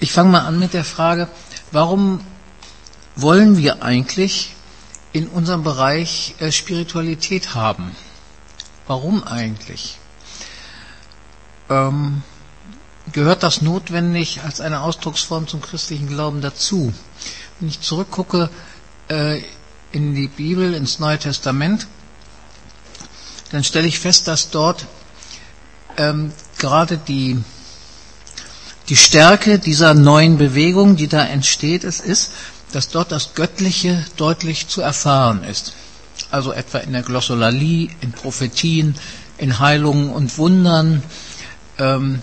Ich fange mal an mit der Frage, warum wollen wir eigentlich in unserem Bereich äh, Spiritualität haben? Warum eigentlich? Ähm, gehört das notwendig als eine Ausdrucksform zum christlichen Glauben dazu? Wenn ich zurückgucke äh, in die Bibel, ins Neue Testament, dann stelle ich fest, dass dort ähm, gerade die die Stärke dieser neuen Bewegung, die da entsteht, es ist, dass dort das Göttliche deutlich zu erfahren ist. Also etwa in der Glossolalie, in Prophetien, in Heilungen und Wundern, ähm,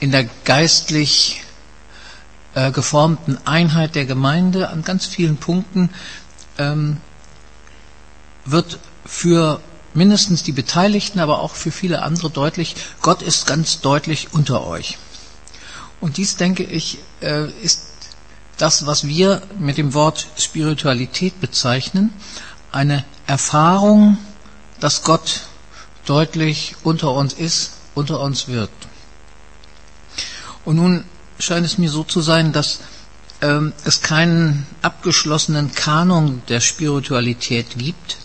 in der geistlich äh, geformten Einheit der Gemeinde an ganz vielen Punkten ähm, wird für mindestens die Beteiligten, aber auch für viele andere deutlich, Gott ist ganz deutlich unter euch. Und dies, denke ich, äh, ist das, was wir mit dem Wort Spiritualität bezeichnen, eine Erfahrung, dass Gott deutlich unter uns ist, unter uns wird. Und nun scheint es mir so zu sein, dass ähm, es keinen abgeschlossenen Kanon der Spiritualität gibt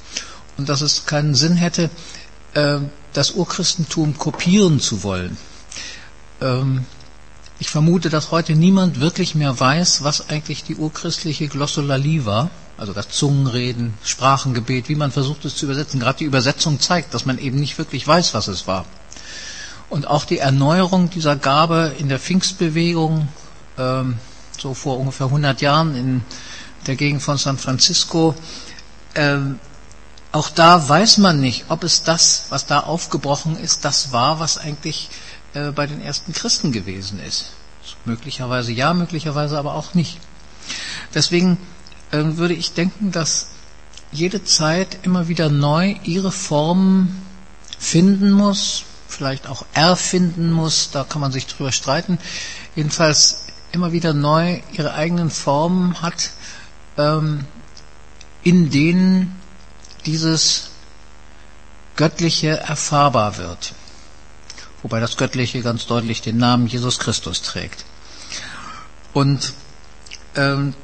und dass es keinen Sinn hätte, äh, das Urchristentum kopieren zu wollen. Ähm, ich vermute, dass heute niemand wirklich mehr weiß, was eigentlich die urchristliche Glossolalie war, also das Zungenreden, Sprachengebet, wie man versucht es zu übersetzen. Gerade die Übersetzung zeigt, dass man eben nicht wirklich weiß, was es war. Und auch die Erneuerung dieser Gabe in der Pfingstbewegung, ähm, so vor ungefähr 100 Jahren in der Gegend von San Francisco, ähm, auch da weiß man nicht, ob es das, was da aufgebrochen ist, das war, was eigentlich äh, bei den ersten Christen gewesen ist. Möglicherweise ja, möglicherweise aber auch nicht. Deswegen äh, würde ich denken, dass jede Zeit immer wieder neu ihre Formen finden muss, vielleicht auch erfinden muss, da kann man sich drüber streiten, jedenfalls immer wieder neu ihre eigenen Formen hat, ähm, in denen dieses Göttliche erfahrbar wird wobei das Göttliche ganz deutlich den Namen Jesus Christus trägt. Und ähm,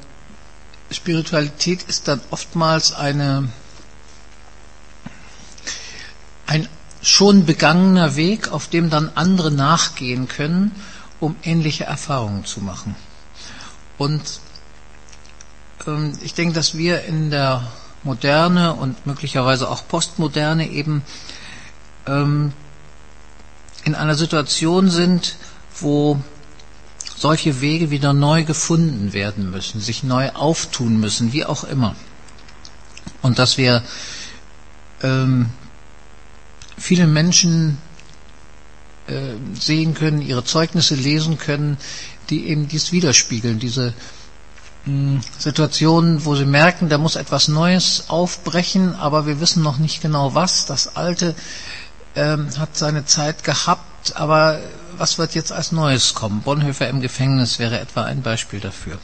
Spiritualität ist dann oftmals eine ein schon begangener Weg, auf dem dann andere nachgehen können, um ähnliche Erfahrungen zu machen. Und ähm, ich denke, dass wir in der Moderne und möglicherweise auch Postmoderne eben ähm, in einer Situation sind, wo solche Wege wieder neu gefunden werden müssen, sich neu auftun müssen, wie auch immer. Und dass wir ähm, viele Menschen äh, sehen können, ihre Zeugnisse lesen können, die eben dies widerspiegeln, diese mh, Situationen, wo sie merken, da muss etwas Neues aufbrechen, aber wir wissen noch nicht genau was. Das Alte ähm, hat seine Zeit gehabt, aber was wird jetzt als Neues kommen? Bonhoeffer im Gefängnis wäre etwa ein Beispiel dafür.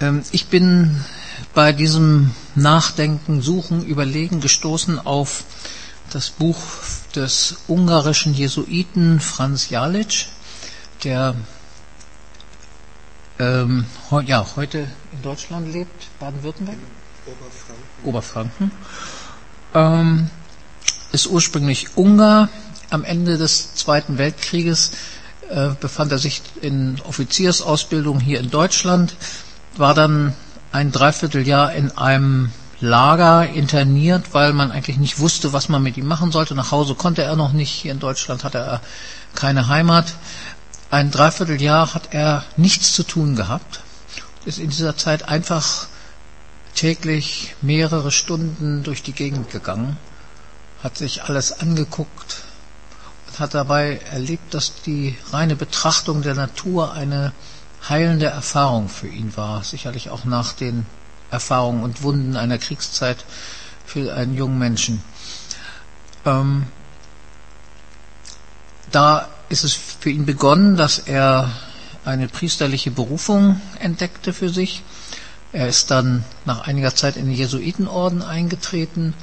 Ähm, ich bin bei diesem Nachdenken, Suchen, Überlegen gestoßen auf das Buch des ungarischen Jesuiten Franz Jalic, der ähm, ja, heute in Deutschland lebt, Baden-Württemberg? Oberfranken. Oberfranken ähm, ist ursprünglich Ungar. Am Ende des Zweiten Weltkrieges äh, befand er sich in Offiziersausbildung hier in Deutschland, war dann ein Dreivierteljahr in einem Lager interniert, weil man eigentlich nicht wusste, was man mit ihm machen sollte. Nach Hause konnte er noch nicht. Hier in Deutschland hatte er keine Heimat. Ein Dreivierteljahr hat er nichts zu tun gehabt. Ist in dieser Zeit einfach täglich mehrere Stunden durch die Gegend gegangen, hat sich alles angeguckt und hat dabei erlebt, dass die reine Betrachtung der Natur eine heilende Erfahrung für ihn war, sicherlich auch nach den Erfahrungen und Wunden einer Kriegszeit für einen jungen Menschen. Ähm, da ist es für ihn begonnen, dass er eine priesterliche Berufung entdeckte für sich er ist dann nach einiger Zeit in den Jesuitenorden eingetreten,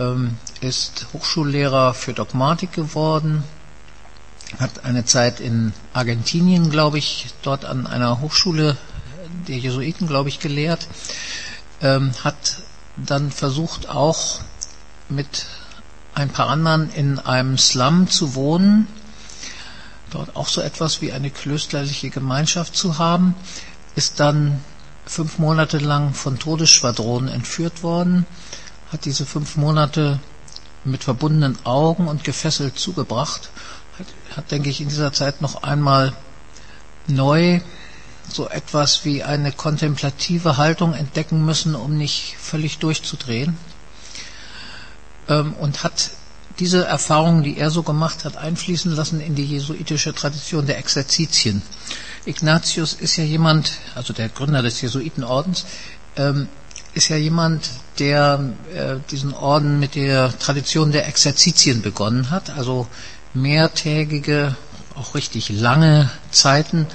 ähm, ist Hochschullehrer für Dogmatik geworden, hat eine Zeit in Argentinien, glaube ich, dort an einer Hochschule der Jesuiten, glaube ich, gelehrt, ähm, hat dann versucht auch mit ein paar anderen in einem Slum zu wohnen, dort auch so etwas wie eine klösterliche Gemeinschaft zu haben, ist dann fünf Monate lang von Todesschwadronen entführt worden, hat diese fünf Monate mit verbundenen Augen und gefesselt zugebracht, hat, hat denke ich, in dieser Zeit noch einmal neu so etwas wie eine kontemplative Haltung entdecken müssen, um nicht völlig durchzudrehen. Ähm, und hat diese Erfahrungen, die er so gemacht hat, einfließen lassen in die jesuitische Tradition der Exerzitien. Ignatius ist ja jemand, also der Gründer des Jesuitenordens, ähm, ist ja jemand, der äh, diesen Orden mit der Tradition der Exerzitien begonnen hat, also mehrtägige, auch richtig lange Zeiten,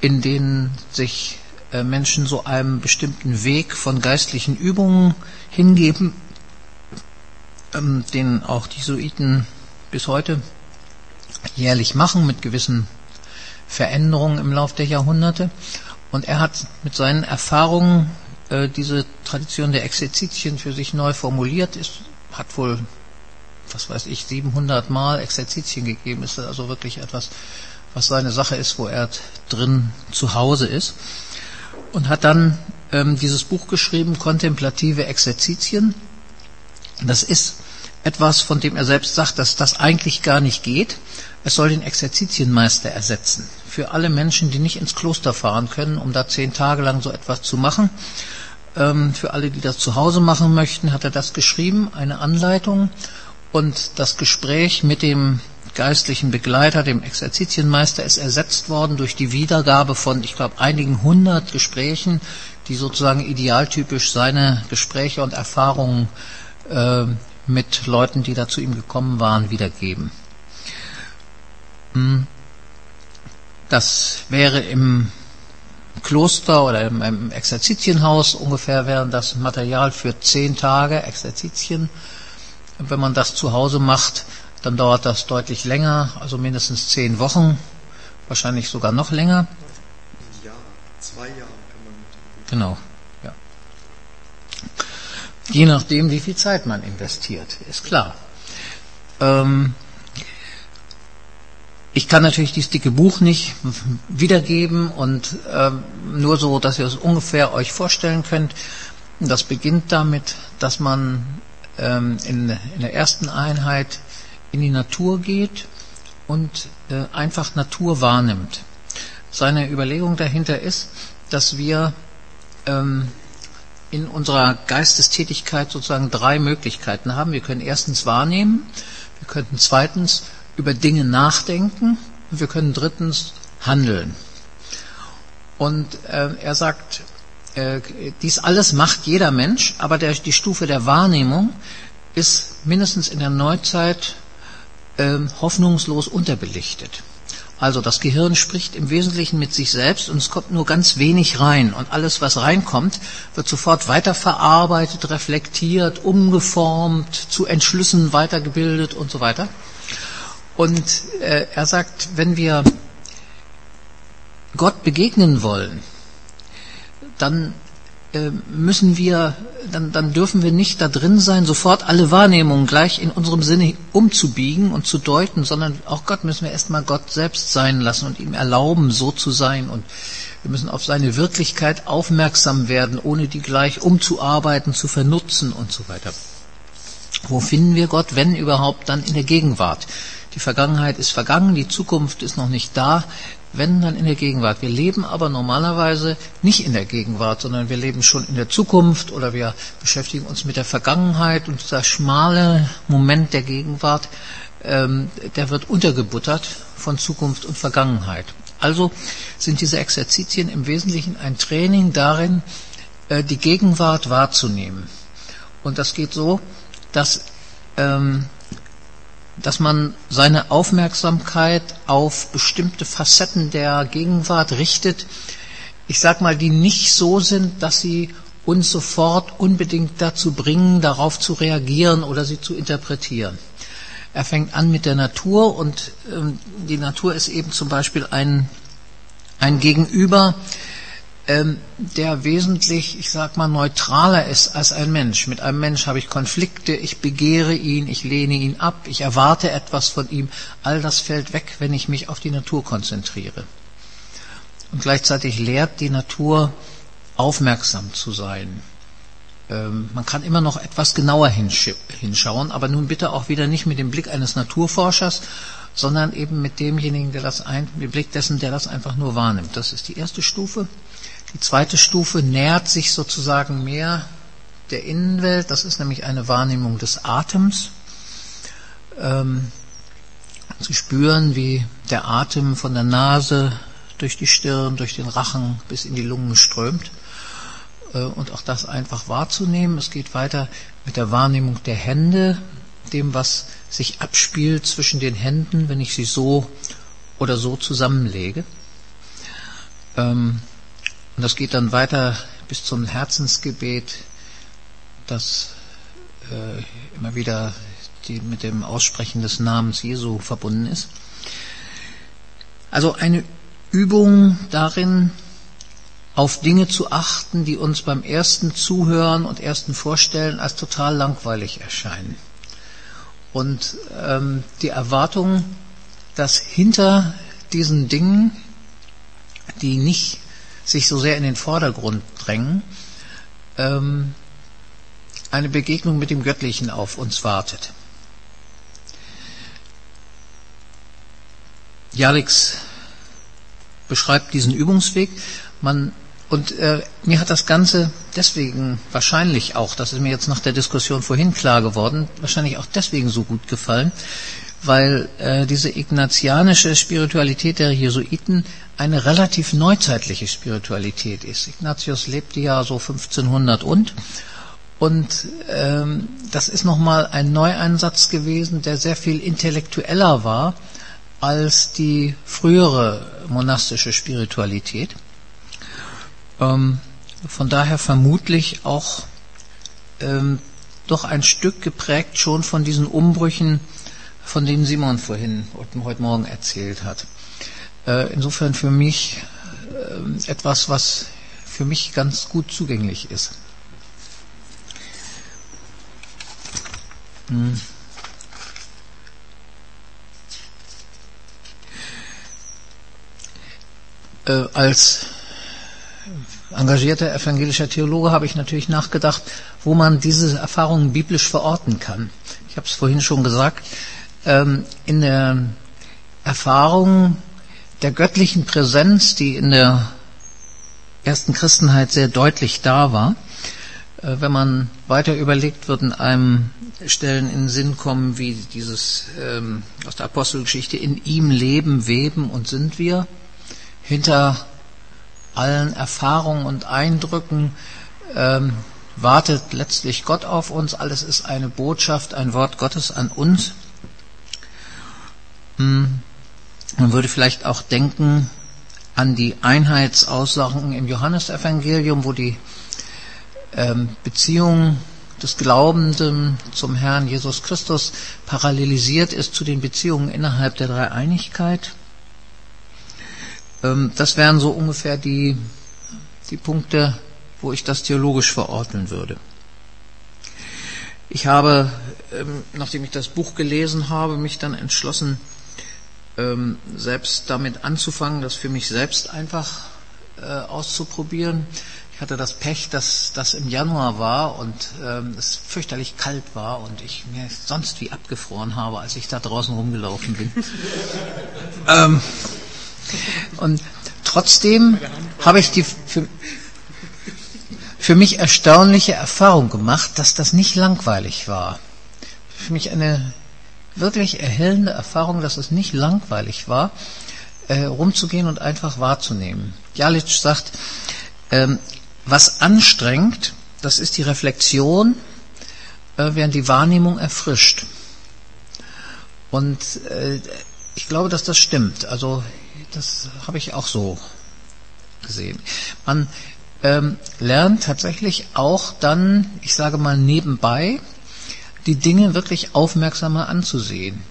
in denen sich äh, Menschen so einem bestimmten Weg von geistlichen Übungen hingeben, ähm, den auch die Jesuiten bis heute jährlich machen mit gewissen Veränderungen im Laufe der Jahrhunderte. Und er hat mit seinen Erfahrungen äh, diese Tradition der Exerzitien für sich neu formuliert, ist, hat wohl, was weiß ich, 700 Mal Exerzitien gegeben, ist also wirklich etwas, was seine Sache ist, wo er drin zu Hause ist. Und hat dann ähm, dieses Buch geschrieben, Kontemplative Exerzitien. Das ist etwas, von dem er selbst sagt, dass das eigentlich gar nicht geht. Es soll den Exerzitienmeister ersetzen. Für alle Menschen, die nicht ins Kloster fahren können, um da zehn Tage lang so etwas zu machen. Ähm, für alle, die das zu Hause machen möchten, hat er das geschrieben, eine Anleitung. Und das Gespräch mit dem geistlichen Begleiter, dem Exerzitienmeister, ist ersetzt worden durch die Wiedergabe von, ich glaube, einigen hundert Gesprächen, die sozusagen idealtypisch seine Gespräche und Erfahrungen äh, mit Leuten, die da zu ihm gekommen waren, wiedergeben. Hm. Das wäre im Kloster oder im Exerzitienhaus ungefähr wäre das Material für zehn Tage Exerzitien. Wenn man das zu Hause macht, dann dauert das deutlich länger, also mindestens zehn Wochen, wahrscheinlich sogar noch länger. Ja, zwei Jahre kann man. Genau. Je nachdem, wie viel Zeit man investiert, ist klar. Ähm, ich kann natürlich dieses dicke Buch nicht wiedergeben und ähm, nur so, dass ihr es ungefähr euch vorstellen könnt. Das beginnt damit, dass man ähm, in, in der ersten Einheit in die Natur geht und äh, einfach Natur wahrnimmt. Seine Überlegung dahinter ist, dass wir ähm, in unserer Geistestätigkeit sozusagen drei Möglichkeiten haben. Wir können erstens wahrnehmen, wir könnten zweitens über Dinge nachdenken und wir können drittens handeln. Und äh, er sagt, äh, dies alles macht jeder Mensch, aber der, die Stufe der Wahrnehmung ist mindestens in der Neuzeit äh, hoffnungslos unterbelichtet. Also das Gehirn spricht im Wesentlichen mit sich selbst und es kommt nur ganz wenig rein. Und alles, was reinkommt, wird sofort weiterverarbeitet, reflektiert, umgeformt, zu Entschlüssen weitergebildet und so weiter. Und äh, er sagt, wenn wir Gott begegnen wollen, dann müssen wir, dann, dann dürfen wir nicht da drin sein, sofort alle Wahrnehmungen gleich in unserem Sinne umzubiegen und zu deuten, sondern auch Gott müssen wir erstmal Gott selbst sein lassen und ihm erlauben, so zu sein. Und wir müssen auf seine Wirklichkeit aufmerksam werden, ohne die gleich umzuarbeiten, zu vernutzen und so weiter. Wo finden wir Gott, wenn überhaupt, dann in der Gegenwart. Die Vergangenheit ist vergangen, die Zukunft ist noch nicht da wenn dann in der Gegenwart. Wir leben aber normalerweise nicht in der Gegenwart, sondern wir leben schon in der Zukunft oder wir beschäftigen uns mit der Vergangenheit und dieser schmale Moment der Gegenwart, ähm, der wird untergebuttert von Zukunft und Vergangenheit. Also sind diese Exerzitien im Wesentlichen ein Training darin, äh, die Gegenwart wahrzunehmen. Und das geht so, dass ähm, dass man seine Aufmerksamkeit auf bestimmte Facetten der Gegenwart richtet, ich sag mal, die nicht so sind, dass sie uns sofort unbedingt dazu bringen, darauf zu reagieren oder sie zu interpretieren. Er fängt an mit der Natur und ähm, die Natur ist eben zum Beispiel ein, ein Gegenüber, der wesentlich, ich sag mal, neutraler ist als ein Mensch. Mit einem Mensch habe ich Konflikte, ich begehre ihn, ich lehne ihn ab, ich erwarte etwas von ihm. All das fällt weg, wenn ich mich auf die Natur konzentriere. Und gleichzeitig lehrt die Natur, aufmerksam zu sein. Ähm, man kann immer noch etwas genauer hinschauen, aber nun bitte auch wieder nicht mit dem Blick eines Naturforschers, sondern eben mit demjenigen, der das ein, mit Blick dessen, der das einfach nur wahrnimmt. Das ist die erste Stufe. Die zweite Stufe nähert sich sozusagen mehr der Innenwelt. Das ist nämlich eine Wahrnehmung des Atems. Ähm, zu spüren, wie der Atem von der Nase durch die Stirn, durch den Rachen bis in die Lungen strömt. Äh, und auch das einfach wahrzunehmen. Es geht weiter mit der Wahrnehmung der Hände, dem, was sich abspielt zwischen den Händen, wenn ich sie so oder so zusammenlege. Ähm, und das geht dann weiter bis zum Herzensgebet, das äh, immer wieder mit dem Aussprechen des Namens Jesu verbunden ist. Also eine Übung darin, auf Dinge zu achten, die uns beim ersten Zuhören und ersten Vorstellen als total langweilig erscheinen. Und ähm, die Erwartung, dass hinter diesen Dingen, die nicht sich so sehr in den Vordergrund drängen, ähm, eine Begegnung mit dem Göttlichen auf uns wartet. Jalix beschreibt diesen Übungsweg. Man und äh, mir hat das Ganze deswegen wahrscheinlich auch, das ist mir jetzt nach der Diskussion vorhin klar geworden, wahrscheinlich auch deswegen so gut gefallen, weil äh, diese ignatianische Spiritualität der Jesuiten eine relativ neuzeitliche Spiritualität ist. Ignatius lebte ja so 1500 und und ähm, das ist nochmal ein Neueinsatz gewesen, der sehr viel intellektueller war als die frühere monastische Spiritualität. Ähm, von daher vermutlich auch ähm, doch ein Stück geprägt schon von diesen Umbrüchen, von denen Simon vorhin heute Morgen erzählt hat. Äh, insofern für mich äh, etwas, was für mich ganz gut zugänglich ist. Hm. Äh, als engagierter evangelischer Theologe habe ich natürlich nachgedacht, wo man diese Erfahrungen biblisch verorten kann. Ich habe es vorhin schon gesagt, ähm, in der Erfahrung der göttlichen Präsenz, die in der ersten Christenheit sehr deutlich da war, äh, wenn man weiter überlegt, würden einem Stellen in den Sinn kommen, wie dieses ähm, aus der Apostelgeschichte, in ihm leben, weben und sind wir. Hinter allen Erfahrungen und Eindrücken ähm, wartet letztlich Gott auf uns. Alles ist eine Botschaft, ein Wort Gottes an uns. Hm. Man würde vielleicht auch denken an die Einheitsaussagen im Johannesevangelium, wo die ähm, Beziehung des Glaubenden zum Herrn Jesus Christus parallelisiert ist zu den Beziehungen innerhalb der Dreieinigkeit. Ähm, das wären so ungefähr die, die Punkte, wo ich das theologisch verordnen würde. Ich habe, ähm, nachdem ich das Buch gelesen habe, mich dann entschlossen, ähm, selbst damit anzufangen, das für mich selbst einfach äh, auszuprobieren. Ich hatte das Pech, dass das im Januar war und es fürchterlich kalt war und ich mir sonst wie abgefroren habe, als ich da draußen rumgelaufen bin. ähm, und trotzdem habe ich die für, für mich erstaunliche Erfahrung gemacht, dass das nicht langweilig war. Für mich eine wirklich erhellende Erfahrung, dass es nicht langweilig war, äh, rumzugehen und einfach wahrzunehmen. Jalic sagt, ähm, was anstrengt, das ist die Reflexion, äh, während die Wahrnehmung erfrischt. Und äh, ich glaube, dass das stimmt. Also das habe ich auch so gesehen. Man ähm, lernt tatsächlich auch dann, ich sage mal nebenbei, die Dinge wirklich aufmerksamer anzusehen.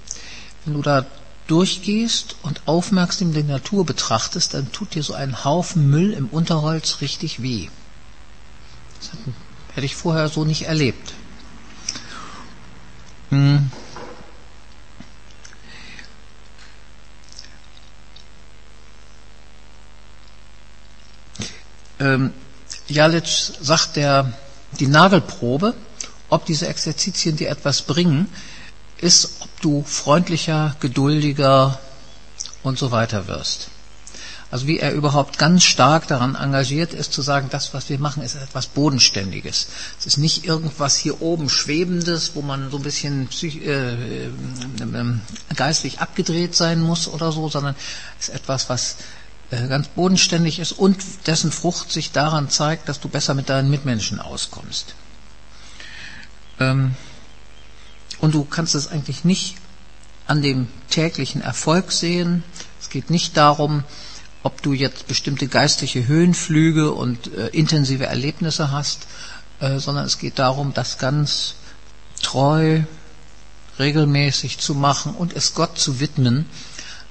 Wenn du da durchgehst und aufmerksam die Natur betrachtest, dann tut dir so ein Haufen Müll im Unterholz richtig weh. Das hätte ich vorher so nicht erlebt. Hm. Ähm, Jalic sagt, der, die Nagelprobe, ob diese Exerzitien dir etwas bringen, ist, ob du freundlicher, geduldiger und so weiter wirst. Also wie er überhaupt ganz stark daran engagiert ist, zu sagen, das, was wir machen, ist etwas Bodenständiges. Es ist nicht irgendwas hier oben Schwebendes, wo man so ein bisschen äh, äh, geistlich abgedreht sein muss oder so, sondern es ist etwas, was ganz bodenständig ist und dessen Frucht sich daran zeigt, dass du besser mit deinen Mitmenschen auskommst. Ähm, und du kannst es eigentlich nicht an dem täglichen Erfolg sehen. Es geht nicht darum, ob du jetzt bestimmte geistliche Höhenflüge und äh, intensive Erlebnisse hast, äh, sondern es geht darum, das ganz treu, regelmäßig zu machen und es Gott zu widmen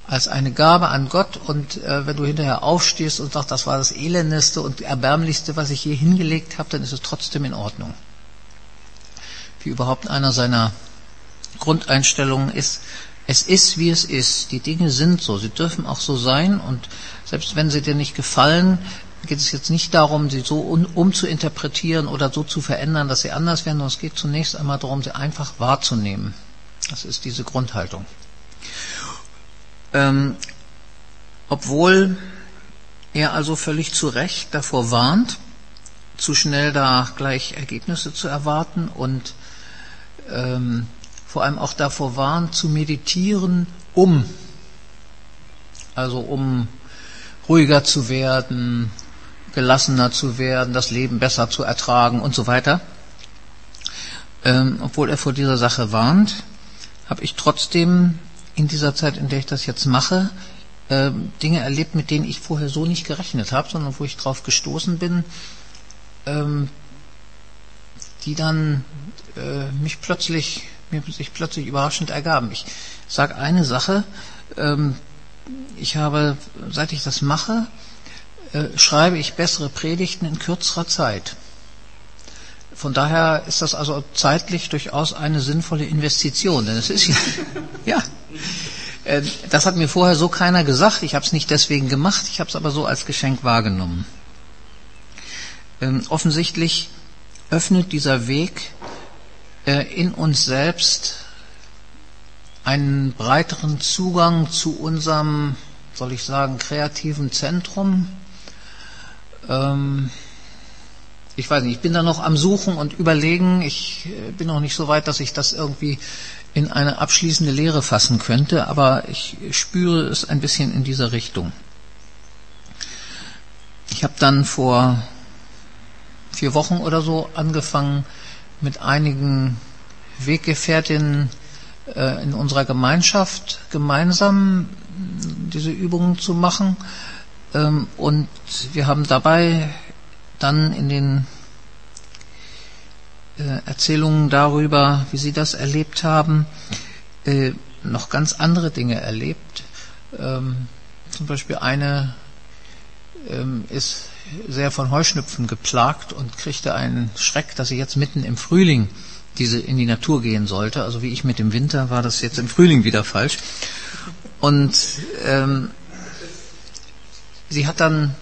als eine Gabe an Gott und äh, wenn du hinterher aufstehst und sagst, das war das elendeste und erbärmlichste, was ich je hingelegt habe, dann ist es trotzdem in Ordnung. Wie überhaupt einer seiner Grundeinstellungen ist, es ist, wie es ist. Die Dinge sind so. Sie dürfen auch so sein. Und selbst wenn sie dir nicht gefallen, geht es jetzt nicht darum, sie so umzuinterpretieren oder so zu verändern, dass sie anders werden, sondern es geht zunächst einmal darum, sie einfach wahrzunehmen. Das ist diese Grundhaltung. Ähm, obwohl er also völlig zu Recht davor warnt, zu schnell da gleich Ergebnisse zu erwarten und ähm, vor allem auch davor warnt, zu meditieren, um, also um ruhiger zu werden, gelassener zu werden, das Leben besser zu ertragen und so weiter. Ähm, obwohl er vor dieser Sache warnt, habe ich trotzdem in dieser Zeit, in der ich das jetzt mache, äh, Dinge erlebt, mit denen ich vorher so nicht gerechnet habe, sondern wo ich drauf gestoßen bin, ähm, die dann äh, mich plötzlich mir sich plötzlich überraschend ergaben. Ich sage eine Sache, ähm, ich habe, seit ich das mache, äh, schreibe ich bessere Predigten in kürzerer Zeit. Von daher ist das also zeitlich durchaus eine sinnvolle Investition, denn es ist ja, ja, das hat mir vorher so keiner gesagt. Ich habe es nicht deswegen gemacht, ich habe es aber so als Geschenk wahrgenommen. Ähm, offensichtlich öffnet dieser Weg äh, in uns selbst einen breiteren Zugang zu unserem, soll ich sagen, kreativen Zentrum. Ähm, ich weiß nicht, ich bin da noch am Suchen und Überlegen. Ich äh, bin noch nicht so weit, dass ich das irgendwie in eine abschließende Lehre fassen könnte, aber ich spüre es ein bisschen in dieser Richtung. Ich habe dann vor vier Wochen oder so angefangen, mit einigen Weggefährtinnen äh, in unserer Gemeinschaft gemeinsam diese Übungen zu machen. Ähm, und wir haben dabei dann in den Erzählungen darüber, wie sie das erlebt haben, äh, noch ganz andere Dinge erlebt. Ähm, zum Beispiel eine ähm, ist sehr von Heuschnüpfen geplagt und kriegte einen Schreck, dass sie jetzt mitten im Frühling diese in die Natur gehen sollte. Also wie ich mit dem Winter war das jetzt im Frühling wieder falsch. Und ähm, sie hat dann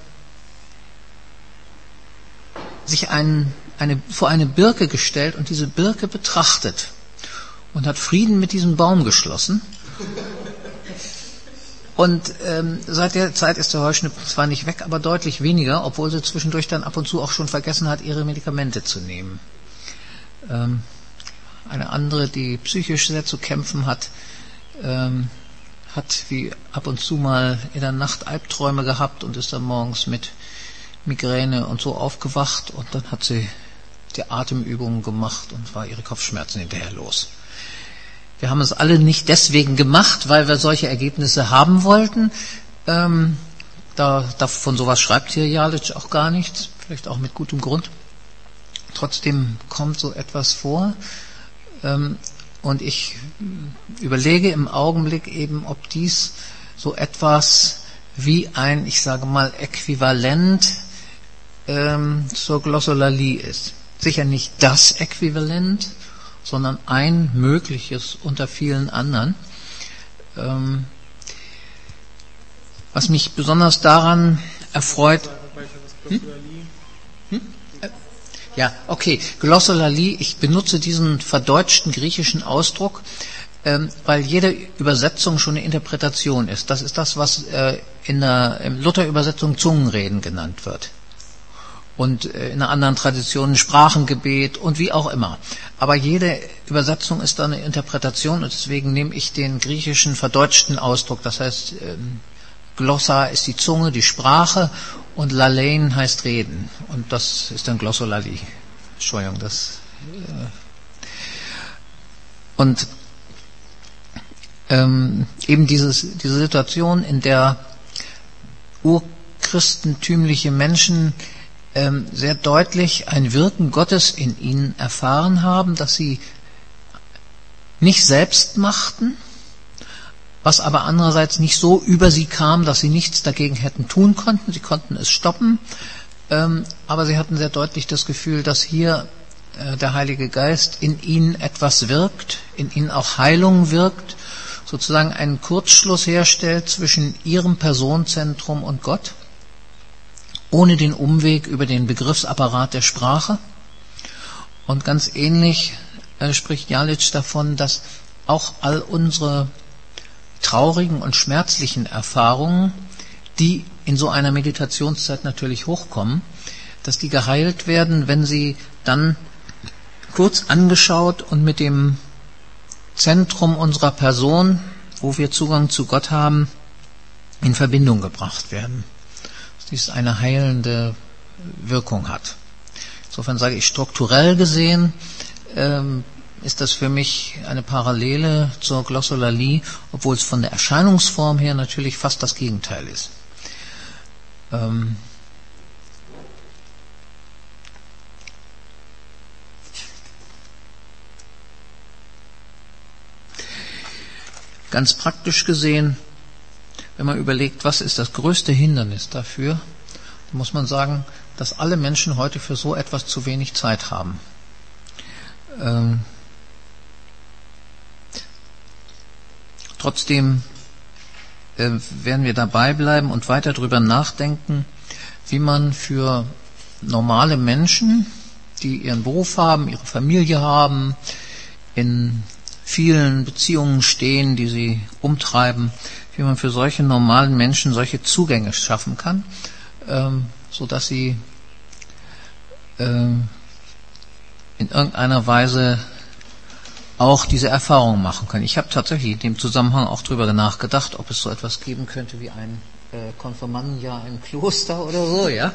sich ein, eine, vor eine Birke gestellt und diese Birke betrachtet und hat Frieden mit diesem Baum geschlossen. Und ähm, seit der Zeit ist der Heuschnupfen zwar nicht weg, aber deutlich weniger, obwohl sie zwischendurch dann ab und zu auch schon vergessen hat, ihre Medikamente zu nehmen. Ähm, eine andere, die psychisch sehr zu kämpfen hat, ähm, hat wie ab und zu mal in der Nacht Albträume gehabt und ist dann morgens mit Migräne und so aufgewacht und dann hat sie die Atemübungen gemacht und war ihre Kopfschmerzen hinterher los. Wir haben es alle nicht deswegen gemacht, weil wir solche Ergebnisse haben wollten. Ähm, da, da, von sowas schreibt hier Jalic auch gar nichts, vielleicht auch mit gutem Grund. Trotzdem kommt so etwas vor. Ähm, und ich überlege im Augenblick eben, ob dies so etwas wie ein, ich sage mal, Äquivalent ähm, zur Glossolalie ist. Sicher nicht das Äquivalent, sondern ein mögliches unter vielen anderen. Ähm, was mich besonders daran erfreut. Hm? Hm? Ja, okay. Glossolalie, ich benutze diesen verdeutschten griechischen Ausdruck, ähm, weil jede Übersetzung schon eine Interpretation ist. Das ist das, was äh, in der Luther-Übersetzung Zungenreden genannt wird und äh, in einer anderen Tradition Sprachengebet und wie auch immer. Aber jede Übersetzung ist eine Interpretation und deswegen nehme ich den griechischen verdeutschten Ausdruck. Das heißt, ähm, Glossa ist die Zunge, die Sprache und Lalein heißt Reden. Und das ist dann Glossolali. Entschuldigung, das. Äh und ähm, eben dieses, diese Situation, in der urchristentümliche Menschen sehr deutlich ein Wirken Gottes in ihnen erfahren haben, dass sie nicht selbst machten, was aber andererseits nicht so über sie kam, dass sie nichts dagegen hätten tun konnten. Sie konnten es stoppen, ähm, aber sie hatten sehr deutlich das Gefühl, dass hier äh, der Heilige Geist in ihnen etwas wirkt, in ihnen auch Heilung wirkt, sozusagen einen Kurzschluss herstellt zwischen ihrem Personenzentrum und Gott ohne den Umweg über den Begriffsapparat der Sprache. Und ganz ähnlich äh, spricht Jalic davon, dass auch all unsere traurigen und schmerzlichen Erfahrungen, die in so einer Meditationszeit natürlich hochkommen, dass die geheilt werden, wenn sie dann kurz angeschaut und mit dem Zentrum unserer Person, wo wir Zugang zu Gott haben, in Verbindung gebracht werden dies eine heilende Wirkung hat. Insofern sage ich, strukturell gesehen ähm, ist das für mich eine Parallele zur Glossolalie, obwohl es von der Erscheinungsform her natürlich fast das Gegenteil ist. Ähm, ganz praktisch gesehen wenn man überlegt, was ist das größte Hindernis dafür, muss man sagen, dass alle Menschen heute für so etwas zu wenig Zeit haben. Ähm, trotzdem äh, werden wir dabei bleiben und weiter darüber nachdenken, wie man für normale Menschen, die ihren Beruf haben, ihre Familie haben, in vielen Beziehungen stehen, die sie umtreiben, wie man für solche normalen Menschen solche Zugänge schaffen kann, ähm, so dass sie ähm, in irgendeiner Weise auch diese Erfahrung machen können. Ich habe tatsächlich in dem Zusammenhang auch darüber nachgedacht, ob es so etwas geben könnte wie ein äh, Konfirmandenjahr im Kloster oder so, ja.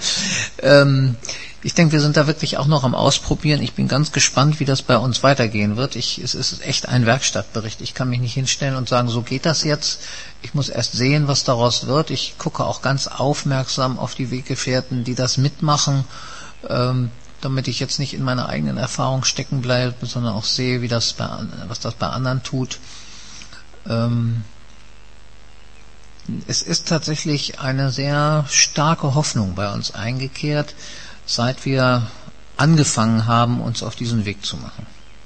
Ähm, ich denke, wir sind da wirklich auch noch am Ausprobieren. Ich bin ganz gespannt, wie das bei uns weitergehen wird. Ich, es ist echt ein Werkstattbericht. Ich kann mich nicht hinstellen und sagen, so geht das jetzt. Ich muss erst sehen, was daraus wird. Ich gucke auch ganz aufmerksam auf die Weggefährten, die das mitmachen, ähm, damit ich jetzt nicht in meiner eigenen Erfahrung stecken bleibe, sondern auch sehe, wie das bei, was das bei anderen tut. Ähm, es ist tatsächlich eine sehr starke Hoffnung bei uns eingekehrt, seit wir angefangen haben, uns auf diesen Weg zu machen.